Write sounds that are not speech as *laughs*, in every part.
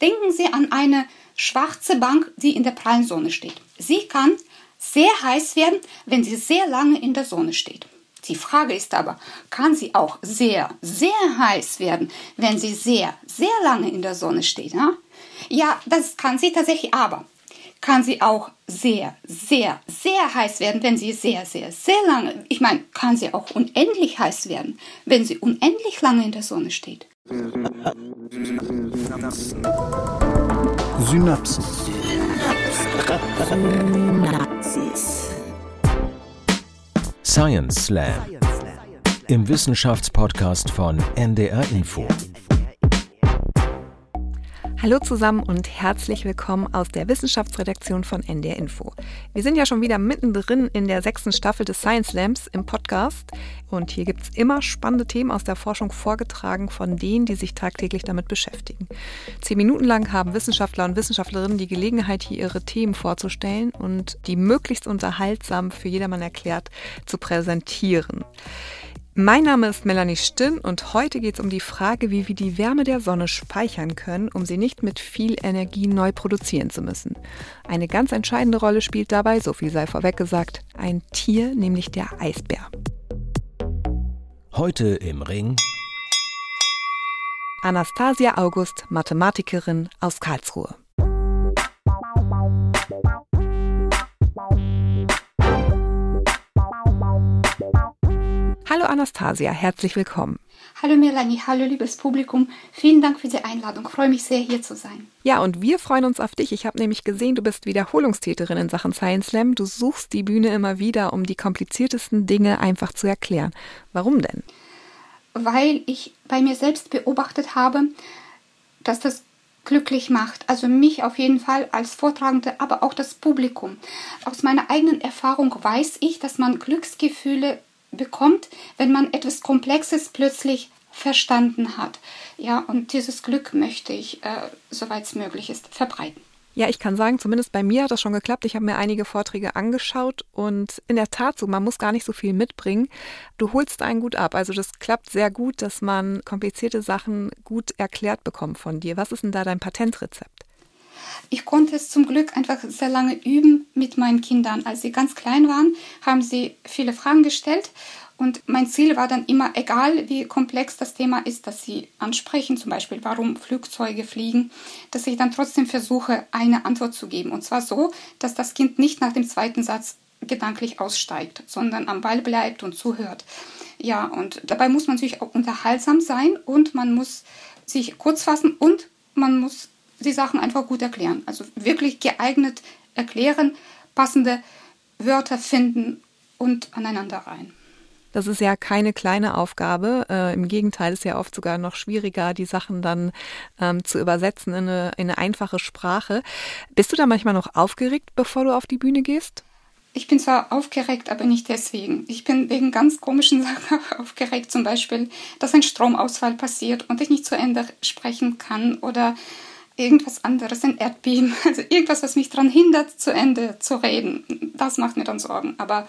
Denken Sie an eine schwarze Bank, die in der prallen Sonne steht. Sie kann sehr heiß werden, wenn sie sehr lange in der Sonne steht. Die Frage ist aber, kann sie auch sehr, sehr heiß werden, wenn sie sehr, sehr lange in der Sonne steht? Ja, ja das kann sie tatsächlich, aber kann sie auch sehr, sehr, sehr heiß werden, wenn sie sehr, sehr, sehr lange, ich meine, kann sie auch unendlich heiß werden, wenn sie unendlich lange in der Sonne steht. Synapsen. Synapsis. Science Slam. Im Wissenschaftspodcast von NDR Info. Hallo zusammen und herzlich willkommen aus der Wissenschaftsredaktion von NDR Info. Wir sind ja schon wieder mittendrin in der sechsten Staffel des Science Lamps im Podcast und hier gibt es immer spannende Themen aus der Forschung vorgetragen von denen, die sich tagtäglich damit beschäftigen. Zehn Minuten lang haben Wissenschaftler und Wissenschaftlerinnen die Gelegenheit, hier ihre Themen vorzustellen und die möglichst unterhaltsam für jedermann erklärt zu präsentieren. Mein Name ist Melanie Stinn und heute geht es um die Frage, wie wir die Wärme der Sonne speichern können, um sie nicht mit viel Energie neu produzieren zu müssen. Eine ganz entscheidende Rolle spielt dabei, so viel sei vorweg gesagt, ein Tier, nämlich der Eisbär. Heute im Ring Anastasia August, Mathematikerin aus Karlsruhe. Hallo Anastasia, herzlich willkommen. Hallo Melanie, hallo liebes Publikum. Vielen Dank für die Einladung. Ich freue mich sehr, hier zu sein. Ja, und wir freuen uns auf dich. Ich habe nämlich gesehen, du bist Wiederholungstäterin in Sachen Science Slam. Du suchst die Bühne immer wieder, um die kompliziertesten Dinge einfach zu erklären. Warum denn? Weil ich bei mir selbst beobachtet habe, dass das glücklich macht. Also mich auf jeden Fall als Vortragende, aber auch das Publikum. Aus meiner eigenen Erfahrung weiß ich, dass man Glücksgefühle bekommt, wenn man etwas Komplexes plötzlich verstanden hat. Ja, und dieses Glück möchte ich, äh, soweit es möglich ist, verbreiten. Ja, ich kann sagen, zumindest bei mir hat das schon geklappt. Ich habe mir einige Vorträge angeschaut und in der Tat so, man muss gar nicht so viel mitbringen. Du holst einen gut ab. Also das klappt sehr gut, dass man komplizierte Sachen gut erklärt bekommt von dir. Was ist denn da dein Patentrezept? Ich konnte es zum Glück einfach sehr lange üben mit meinen Kindern. Als sie ganz klein waren, haben sie viele Fragen gestellt. Und mein Ziel war dann immer, egal wie komplex das Thema ist, das sie ansprechen, zum Beispiel warum Flugzeuge fliegen, dass ich dann trotzdem versuche, eine Antwort zu geben. Und zwar so, dass das Kind nicht nach dem zweiten Satz gedanklich aussteigt, sondern am Ball bleibt und zuhört. Ja, und dabei muss man natürlich auch unterhaltsam sein und man muss sich kurz fassen und man muss die Sachen einfach gut erklären. Also wirklich geeignet erklären, passende Wörter finden und aneinander rein. Das ist ja keine kleine Aufgabe. Äh, Im Gegenteil ist ja oft sogar noch schwieriger, die Sachen dann ähm, zu übersetzen in eine, in eine einfache Sprache. Bist du da manchmal noch aufgeregt, bevor du auf die Bühne gehst? Ich bin zwar aufgeregt, aber nicht deswegen. Ich bin wegen ganz komischen *laughs* Sachen aufgeregt, zum Beispiel, dass ein Stromausfall passiert und ich nicht zu Ende sprechen kann oder irgendwas anderes, ein Erdbeben, *laughs* also irgendwas, was mich daran hindert, zu Ende zu reden. Das macht mir dann Sorgen. Aber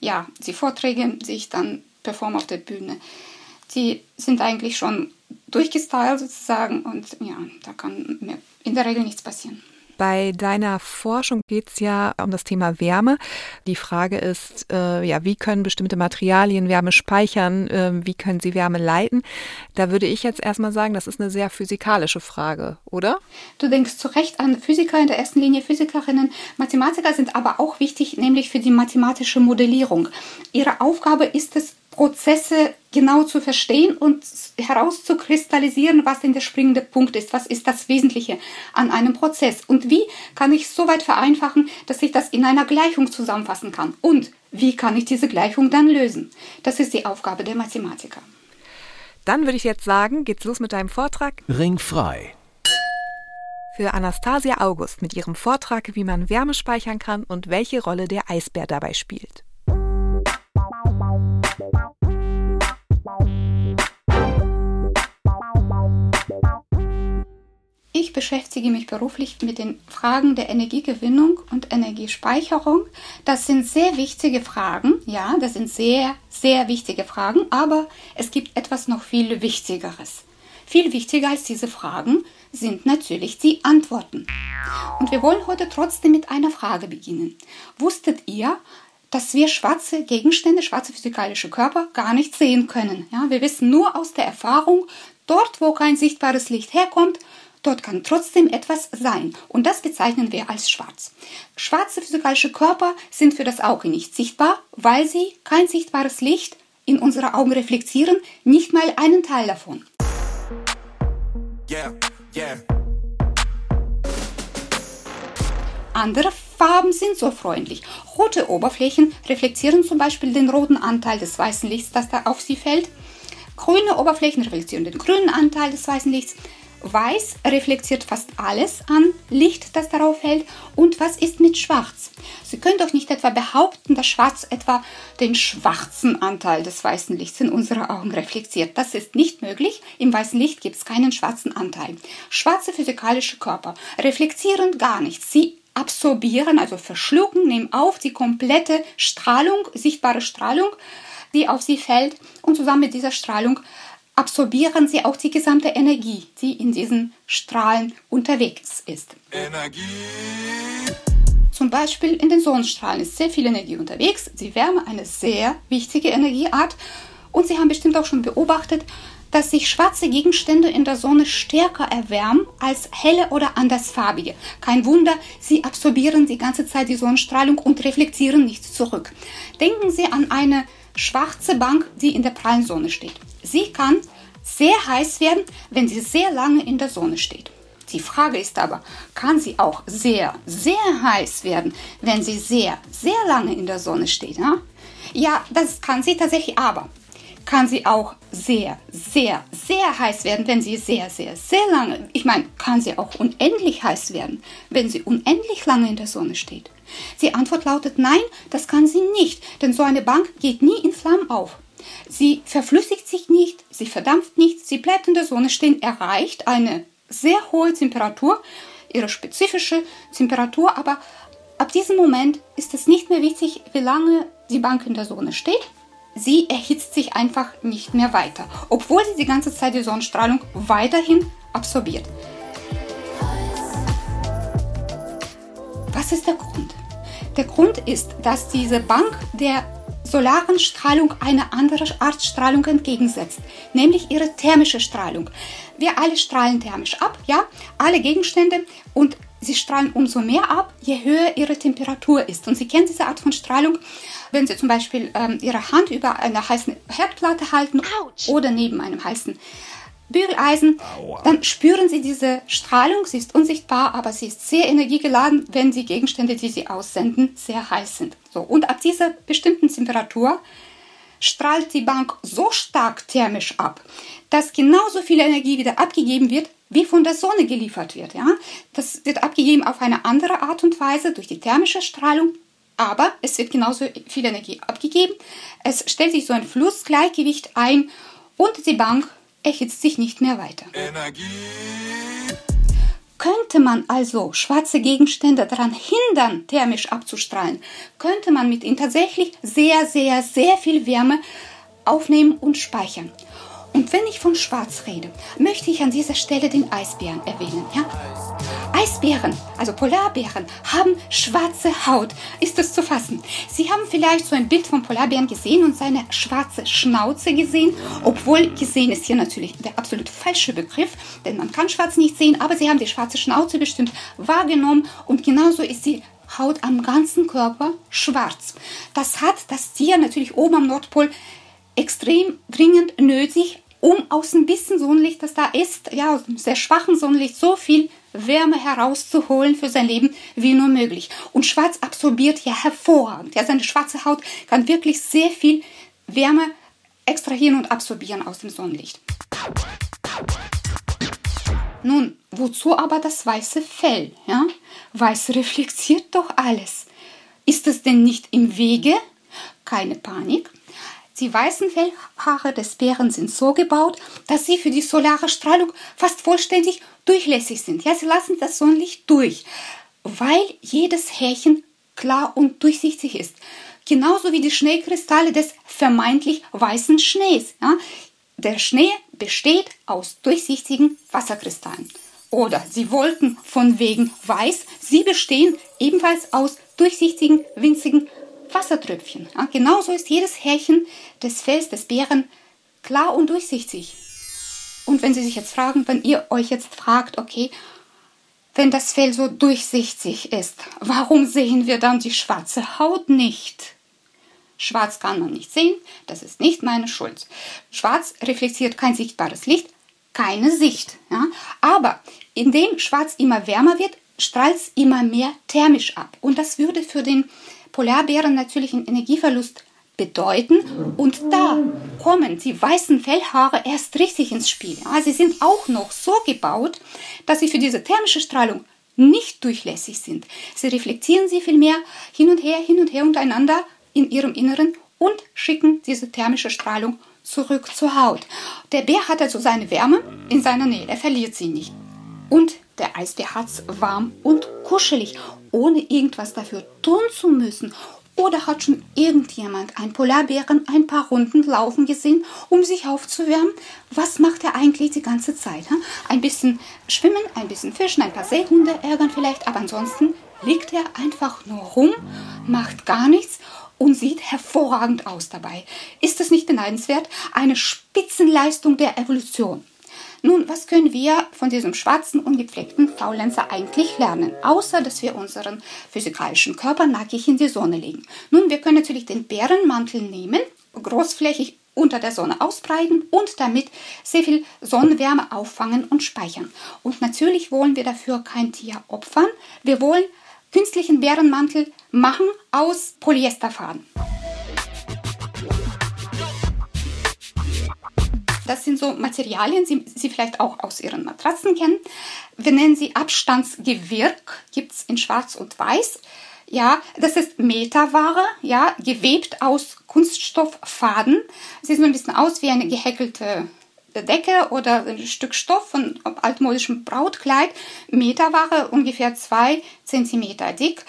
ja, die Vorträge, die ich dann performe auf der Bühne, die sind eigentlich schon durchgestylt sozusagen und ja, da kann mir in der Regel nichts passieren. Bei deiner Forschung geht es ja um das Thema Wärme. Die Frage ist, äh, ja, wie können bestimmte Materialien Wärme speichern? Äh, wie können sie Wärme leiten? Da würde ich jetzt erstmal sagen, das ist eine sehr physikalische Frage, oder? Du denkst zu Recht an Physiker, in der ersten Linie Physikerinnen. Mathematiker sind aber auch wichtig, nämlich für die mathematische Modellierung. Ihre Aufgabe ist es, Prozesse genau zu verstehen und herauszukristallisieren, was denn der springende Punkt ist, was ist das Wesentliche an einem Prozess und wie kann ich so weit vereinfachen, dass ich das in einer Gleichung zusammenfassen kann und wie kann ich diese Gleichung dann lösen. Das ist die Aufgabe der Mathematiker. Dann würde ich jetzt sagen, geht's los mit deinem Vortrag. Ringfrei. Für Anastasia August mit ihrem Vortrag, wie man Wärme speichern kann und welche Rolle der Eisbär dabei spielt. Beschäftige mich beruflich mit den Fragen der Energiegewinnung und Energiespeicherung. Das sind sehr wichtige Fragen, ja, das sind sehr, sehr wichtige Fragen, aber es gibt etwas noch viel Wichtigeres. Viel wichtiger als diese Fragen sind natürlich die Antworten. Und wir wollen heute trotzdem mit einer Frage beginnen. Wusstet ihr, dass wir schwarze Gegenstände, schwarze physikalische Körper gar nicht sehen können? Ja, wir wissen nur aus der Erfahrung, dort wo kein sichtbares Licht herkommt, Dort kann trotzdem etwas sein und das bezeichnen wir als schwarz. Schwarze physikalische Körper sind für das Auge nicht sichtbar, weil sie kein sichtbares Licht in unsere Augen reflektieren, nicht mal einen Teil davon. Yeah, yeah. Andere Farben sind so freundlich. Rote Oberflächen reflektieren zum Beispiel den roten Anteil des weißen Lichts, das da auf sie fällt. Grüne Oberflächen reflektieren den grünen Anteil des weißen Lichts. Weiß reflektiert fast alles an Licht, das darauf fällt. Und was ist mit Schwarz? Sie können doch nicht etwa behaupten, dass Schwarz etwa den schwarzen Anteil des weißen Lichts in unsere Augen reflektiert. Das ist nicht möglich. Im weißen Licht gibt es keinen schwarzen Anteil. Schwarze physikalische Körper reflektieren gar nichts. Sie absorbieren, also verschlucken, nehmen auf die komplette Strahlung, sichtbare Strahlung, die auf sie fällt und zusammen mit dieser Strahlung absorbieren sie auch die gesamte Energie, die in diesen Strahlen unterwegs ist. Energie. Zum Beispiel in den Sonnenstrahlen ist sehr viel Energie unterwegs. Die Wärme eine sehr wichtige Energieart. Und Sie haben bestimmt auch schon beobachtet, dass sich schwarze Gegenstände in der Sonne stärker erwärmen als helle oder andersfarbige. Kein Wunder, sie absorbieren die ganze Zeit die Sonnenstrahlung und reflektieren nichts zurück. Denken Sie an eine schwarze Bank, die in der prallen Sonne steht. Sie kann sehr heiß werden, wenn sie sehr lange in der Sonne steht. Die Frage ist aber, kann sie auch sehr, sehr heiß werden, wenn sie sehr, sehr lange in der Sonne steht? Ja, ja das kann sie tatsächlich, aber kann sie auch sehr, sehr, sehr heiß werden, wenn sie sehr, sehr, sehr lange, ich meine, kann sie auch unendlich heiß werden, wenn sie unendlich lange in der Sonne steht? Die Antwort lautet nein, das kann sie nicht, denn so eine Bank geht nie in Flammen auf. Sie verflüssigt sich nicht, sie verdampft nicht, sie bleibt in der Sonne stehen, erreicht eine sehr hohe Temperatur, ihre spezifische Temperatur, aber ab diesem Moment ist es nicht mehr wichtig, wie lange die Bank in der Sonne steht. Sie erhitzt sich einfach nicht mehr weiter, obwohl sie die ganze Zeit die Sonnenstrahlung weiterhin absorbiert. Was ist der Grund? Der Grund ist, dass diese Bank der solaren Strahlung eine andere Art Strahlung entgegensetzt, nämlich ihre thermische Strahlung. Wir alle strahlen thermisch ab, ja, alle Gegenstände und sie strahlen umso mehr ab, je höher ihre Temperatur ist. Und Sie kennen diese Art von Strahlung, wenn Sie zum Beispiel ähm, Ihre Hand über einer heißen Herdplatte halten Ouch. oder neben einem heißen Bügeleisen, dann spüren Sie diese Strahlung. Sie ist unsichtbar, aber sie ist sehr energiegeladen, wenn die Gegenstände, die Sie aussenden, sehr heiß sind. So, und ab dieser bestimmten Temperatur strahlt die Bank so stark thermisch ab, dass genauso viel Energie wieder abgegeben wird, wie von der Sonne geliefert wird. Ja? Das wird abgegeben auf eine andere Art und Weise durch die thermische Strahlung, aber es wird genauso viel Energie abgegeben. Es stellt sich so ein Flussgleichgewicht ein und die Bank erhitzt sich nicht mehr weiter. Energie. Könnte man also schwarze Gegenstände daran hindern, thermisch abzustrahlen, könnte man mit ihnen tatsächlich sehr, sehr, sehr viel Wärme aufnehmen und speichern. Und wenn ich von Schwarz rede, möchte ich an dieser Stelle den Eisbären erwähnen. Ja? Eisbären, also Polarbären, haben schwarze Haut. Ist das zu fassen? Sie haben vielleicht so ein Bild von Polarbären gesehen und seine schwarze Schnauze gesehen, obwohl gesehen ist hier natürlich der absolut falsche Begriff, denn man kann schwarz nicht sehen, aber sie haben die schwarze Schnauze bestimmt wahrgenommen und genauso ist die Haut am ganzen Körper schwarz. Das hat das Tier natürlich oben am Nordpol extrem dringend nötig, um aus ein bisschen Sonnenlicht, das da ist, ja, aus einem sehr schwachen Sonnenlicht, so viel Wärme herauszuholen für sein Leben wie nur möglich. Und Schwarz absorbiert ja hervorragend. Ja, seine schwarze Haut kann wirklich sehr viel Wärme extrahieren und absorbieren aus dem Sonnenlicht. Nun, wozu aber das weiße Fell? Ja? Weiß reflektiert doch alles. Ist es denn nicht im Wege? Keine Panik. Die weißen Fellhaare des Bären sind so gebaut, dass sie für die solare Strahlung fast vollständig durchlässig sind. Ja, sie lassen das Sonnenlicht durch, weil jedes Härchen klar und durchsichtig ist. Genauso wie die Schneekristalle des vermeintlich weißen Schnees. Ja. Der Schnee besteht aus durchsichtigen Wasserkristallen. Oder sie wollten von wegen weiß. Sie bestehen ebenfalls aus durchsichtigen, winzigen Wassertröpfchen. Ja, genauso ist jedes Härchen des Fells des Bären klar und durchsichtig. Und wenn Sie sich jetzt fragen, wenn ihr euch jetzt fragt, okay, wenn das Fell so durchsichtig ist, warum sehen wir dann die schwarze Haut nicht? Schwarz kann man nicht sehen, das ist nicht meine Schuld. Schwarz reflektiert kein sichtbares Licht, keine Sicht. Ja? Aber indem Schwarz immer wärmer wird, strahlt es immer mehr thermisch ab. Und das würde für den Polarbären natürlich einen Energieverlust bedeuten. Und da kommen die weißen Fellhaare erst richtig ins Spiel. Ja, sie sind auch noch so gebaut, dass sie für diese thermische Strahlung nicht durchlässig sind. Sie reflektieren sie vielmehr hin und her, hin und her untereinander in ihrem Inneren und schicken diese thermische Strahlung zurück zur Haut. Der Bär hat also seine Wärme in seiner Nähe, er verliert sie nicht. Und der Eisbär hat es warm und kuschelig, ohne irgendwas dafür tun zu müssen oder hat schon irgendjemand einen Polarbären ein paar Runden laufen gesehen, um sich aufzuwärmen? Was macht er eigentlich die ganze Zeit? Ein bisschen schwimmen, ein bisschen fischen, ein paar Seehunde ärgern vielleicht, aber ansonsten liegt er einfach nur rum, macht gar nichts und sieht hervorragend aus dabei. Ist das nicht beneidenswert? Eine Spitzenleistung der Evolution. Nun, was können wir von diesem schwarzen, ungepflegten Faulenzer eigentlich lernen? Außer, dass wir unseren physikalischen Körper nackig in die Sonne legen. Nun, wir können natürlich den Bärenmantel nehmen, großflächig unter der Sonne ausbreiten und damit sehr viel Sonnenwärme auffangen und speichern. Und natürlich wollen wir dafür kein Tier opfern. Wir wollen künstlichen Bärenmantel machen aus Polyesterfaden. Das sind so Materialien, die Sie vielleicht auch aus Ihren Matratzen kennen. Wir nennen sie Abstandsgewirk, gibt es in Schwarz und Weiß. Ja, das ist Metaware, ja, gewebt aus Kunststofffaden. Sieht so ein bisschen aus wie eine gehäkelte Decke oder ein Stück Stoff von altmodischem Brautkleid. Metaware ungefähr zwei Zentimeter dick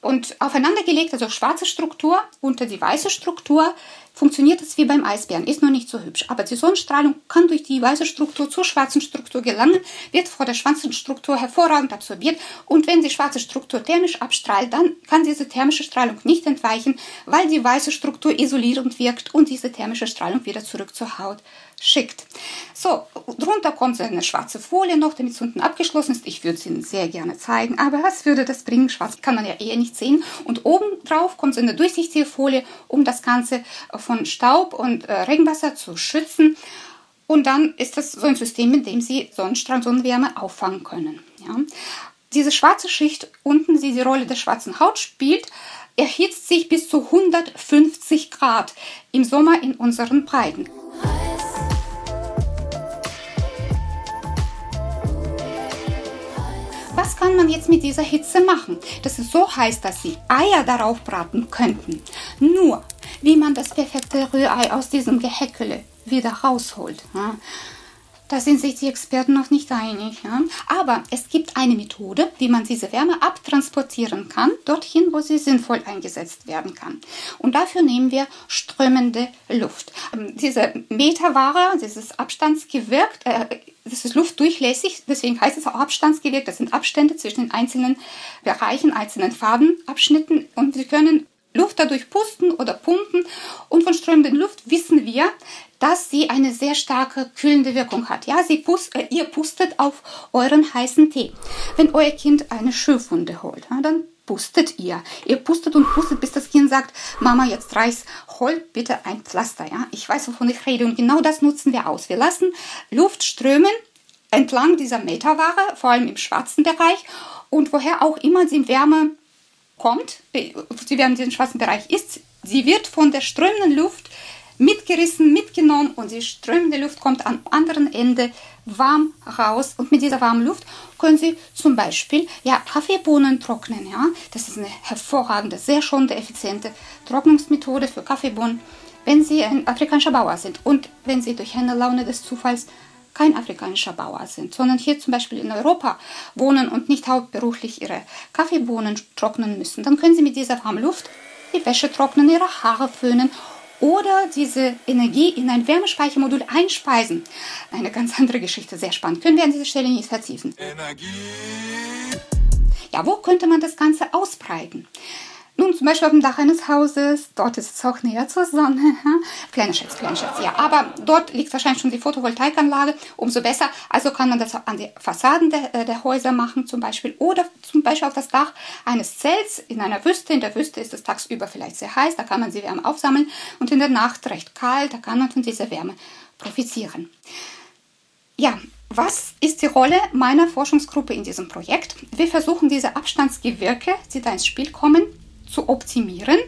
und aufeinandergelegt, also schwarze Struktur unter die weiße Struktur funktioniert es wie beim Eisbären, ist noch nicht so hübsch. Aber die Sonnenstrahlung kann durch die weiße Struktur zur schwarzen Struktur gelangen, wird vor der schwarzen Struktur hervorragend absorbiert und wenn die schwarze Struktur thermisch abstrahlt, dann kann diese thermische Strahlung nicht entweichen, weil die weiße Struktur isolierend wirkt und diese thermische Strahlung wieder zurück zur Haut schickt. So, drunter kommt eine schwarze Folie noch, damit es unten abgeschlossen ist. Ich würde es Ihnen sehr gerne zeigen, aber was würde das bringen? Schwarz kann man ja eher nicht sehen. Und oben drauf kommt so eine durchsichtige Folie, um das Ganze von Staub und äh, Regenwasser zu schützen. Und dann ist das so ein System, in dem Sie Sonnenstrahl, Sonnenwärme auffangen können. Ja. Diese schwarze Schicht unten, die die Rolle der schwarzen Haut spielt, erhitzt sich bis zu 150 Grad im Sommer in unseren Breiten. Kann man jetzt mit dieser Hitze machen? Das ist so heiß, dass Sie Eier darauf braten könnten. Nur wie man das perfekte Rührei aus diesem Gehäckele wieder rausholt. Ja. Da sind sich die Experten noch nicht einig. Ja. Aber es gibt eine Methode, wie man diese Wärme abtransportieren kann, dorthin, wo sie sinnvoll eingesetzt werden kann. Und dafür nehmen wir strömende Luft. Ähm, diese Meterware, dieses Abstandsgewirkt, äh, das ist luftdurchlässig, deswegen heißt es auch Abstandsgewirkt. Das sind Abstände zwischen den einzelnen Bereichen, einzelnen Fadenabschnitten und sie können Luft dadurch pusten oder pumpen. Und von strömender Luft wissen wir, dass sie eine sehr starke kühlende Wirkung hat. Ja, sie pust, äh, ihr pustet auf euren heißen Tee. Wenn euer Kind eine Schürfwunde holt, ja, dann pustet ihr. Ihr pustet und pustet, bis das Kind sagt, Mama, jetzt reiß, hol bitte ein Pflaster. Ja, ich weiß, wovon ich rede. Und genau das nutzen wir aus. Wir lassen Luft strömen entlang dieser Meterware, vor allem im schwarzen Bereich. Und woher auch immer die Wärme kommt, sie werden in diesem schwarzen Bereich ist, sie wird von der strömenden Luft mitgerissen, mitgenommen und die strömende Luft kommt am anderen Ende warm raus und mit dieser warmen Luft können Sie zum Beispiel ja, Kaffeebohnen trocknen. Ja? Das ist eine hervorragende, sehr schonende, effiziente Trocknungsmethode für Kaffeebohnen, wenn Sie ein afrikanischer Bauer sind und wenn Sie durch eine Laune des Zufalls kein afrikanischer Bauer sind, sondern hier zum Beispiel in Europa wohnen und nicht hauptberuflich ihre Kaffeebohnen trocknen müssen, dann können sie mit dieser warmen Luft die Wäsche trocknen, ihre Haare föhnen oder diese Energie in ein Wärmespeichermodul einspeisen. Eine ganz andere Geschichte, sehr spannend. Können wir an dieser Stelle nicht vertiefen. Energie. Ja, wo könnte man das Ganze ausbreiten? Nun, zum Beispiel auf dem Dach eines Hauses, dort ist es auch näher zur Sonne. *laughs* kleiner Schatz, kleiner Schatz, ja. Aber dort liegt wahrscheinlich schon die Photovoltaikanlage, umso besser. Also kann man das an die Fassaden der, äh, der Häuser machen zum Beispiel. Oder zum Beispiel auf das Dach eines Zelts in einer Wüste. In der Wüste ist es tagsüber vielleicht sehr heiß, da kann man sie Wärme aufsammeln. Und in der Nacht recht kalt, da kann man von dieser Wärme profitieren. Ja, was ist die Rolle meiner Forschungsgruppe in diesem Projekt? Wir versuchen diese Abstandsgewirke, die da ins Spiel kommen, zu optimieren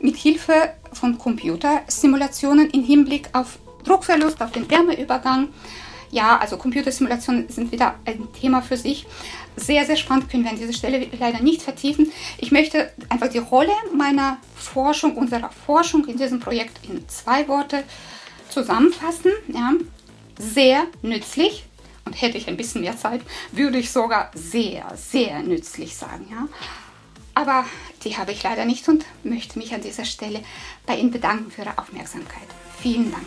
mit Hilfe von Computersimulationen im Hinblick auf Druckverlust, auf den Wärmeübergang. Ja, also Computersimulationen sind wieder ein Thema für sich. Sehr, sehr spannend, können wir an dieser Stelle leider nicht vertiefen. Ich möchte einfach die Rolle meiner Forschung, unserer Forschung in diesem Projekt in zwei Worte zusammenfassen. Ja. Sehr nützlich und hätte ich ein bisschen mehr Zeit, würde ich sogar sehr, sehr nützlich sagen. Ja. Aber die habe ich leider nicht und möchte mich an dieser Stelle bei Ihnen bedanken für Ihre Aufmerksamkeit. Vielen Dank.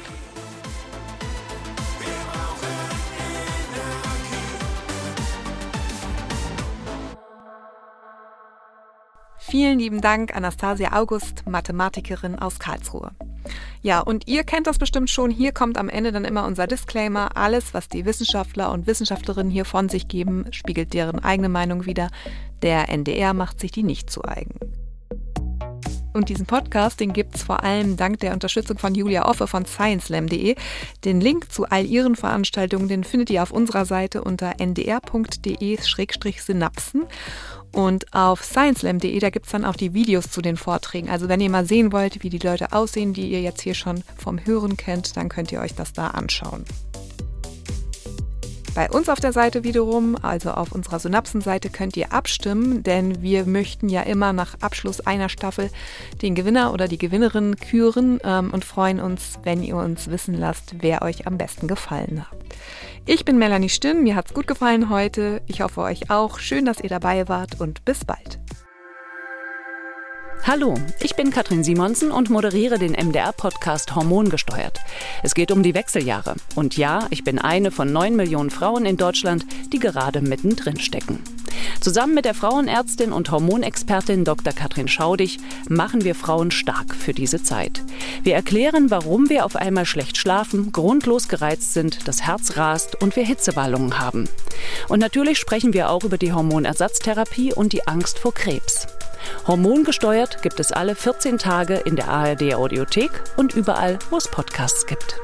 Vielen lieben Dank, Anastasia August, Mathematikerin aus Karlsruhe. Ja, und ihr kennt das bestimmt schon. Hier kommt am Ende dann immer unser Disclaimer. Alles, was die Wissenschaftler und Wissenschaftlerinnen hier von sich geben, spiegelt deren eigene Meinung wider. Der NDR macht sich die nicht zu eigen. Und diesen Podcast, den gibt es vor allem dank der Unterstützung von Julia Offe von sciencelam.de. Den Link zu all ihren Veranstaltungen, den findet ihr auf unserer Seite unter ndr.de-synapsen. Und auf sciencelam.de, da gibt es dann auch die Videos zu den Vorträgen. Also wenn ihr mal sehen wollt, wie die Leute aussehen, die ihr jetzt hier schon vom Hören kennt, dann könnt ihr euch das da anschauen. Bei uns auf der Seite wiederum, also auf unserer Synapsenseite, könnt ihr abstimmen, denn wir möchten ja immer nach Abschluss einer Staffel den Gewinner oder die Gewinnerin küren ähm, und freuen uns, wenn ihr uns wissen lasst, wer euch am besten gefallen hat. Ich bin Melanie Stinn, mir hat's gut gefallen heute. Ich hoffe euch auch. Schön, dass ihr dabei wart und bis bald. Hallo, ich bin Katrin Simonsen und moderiere den MDR-Podcast Hormongesteuert. Es geht um die Wechseljahre. Und ja, ich bin eine von neun Millionen Frauen in Deutschland, die gerade mittendrin stecken. Zusammen mit der Frauenärztin und Hormonexpertin Dr. Katrin Schaudig machen wir Frauen stark für diese Zeit. Wir erklären, warum wir auf einmal schlecht schlafen, grundlos gereizt sind, das Herz rast und wir Hitzewallungen haben. Und natürlich sprechen wir auch über die Hormonersatztherapie und die Angst vor Krebs. Hormongesteuert gibt es alle 14 Tage in der ARD Audiothek und überall, wo es Podcasts gibt.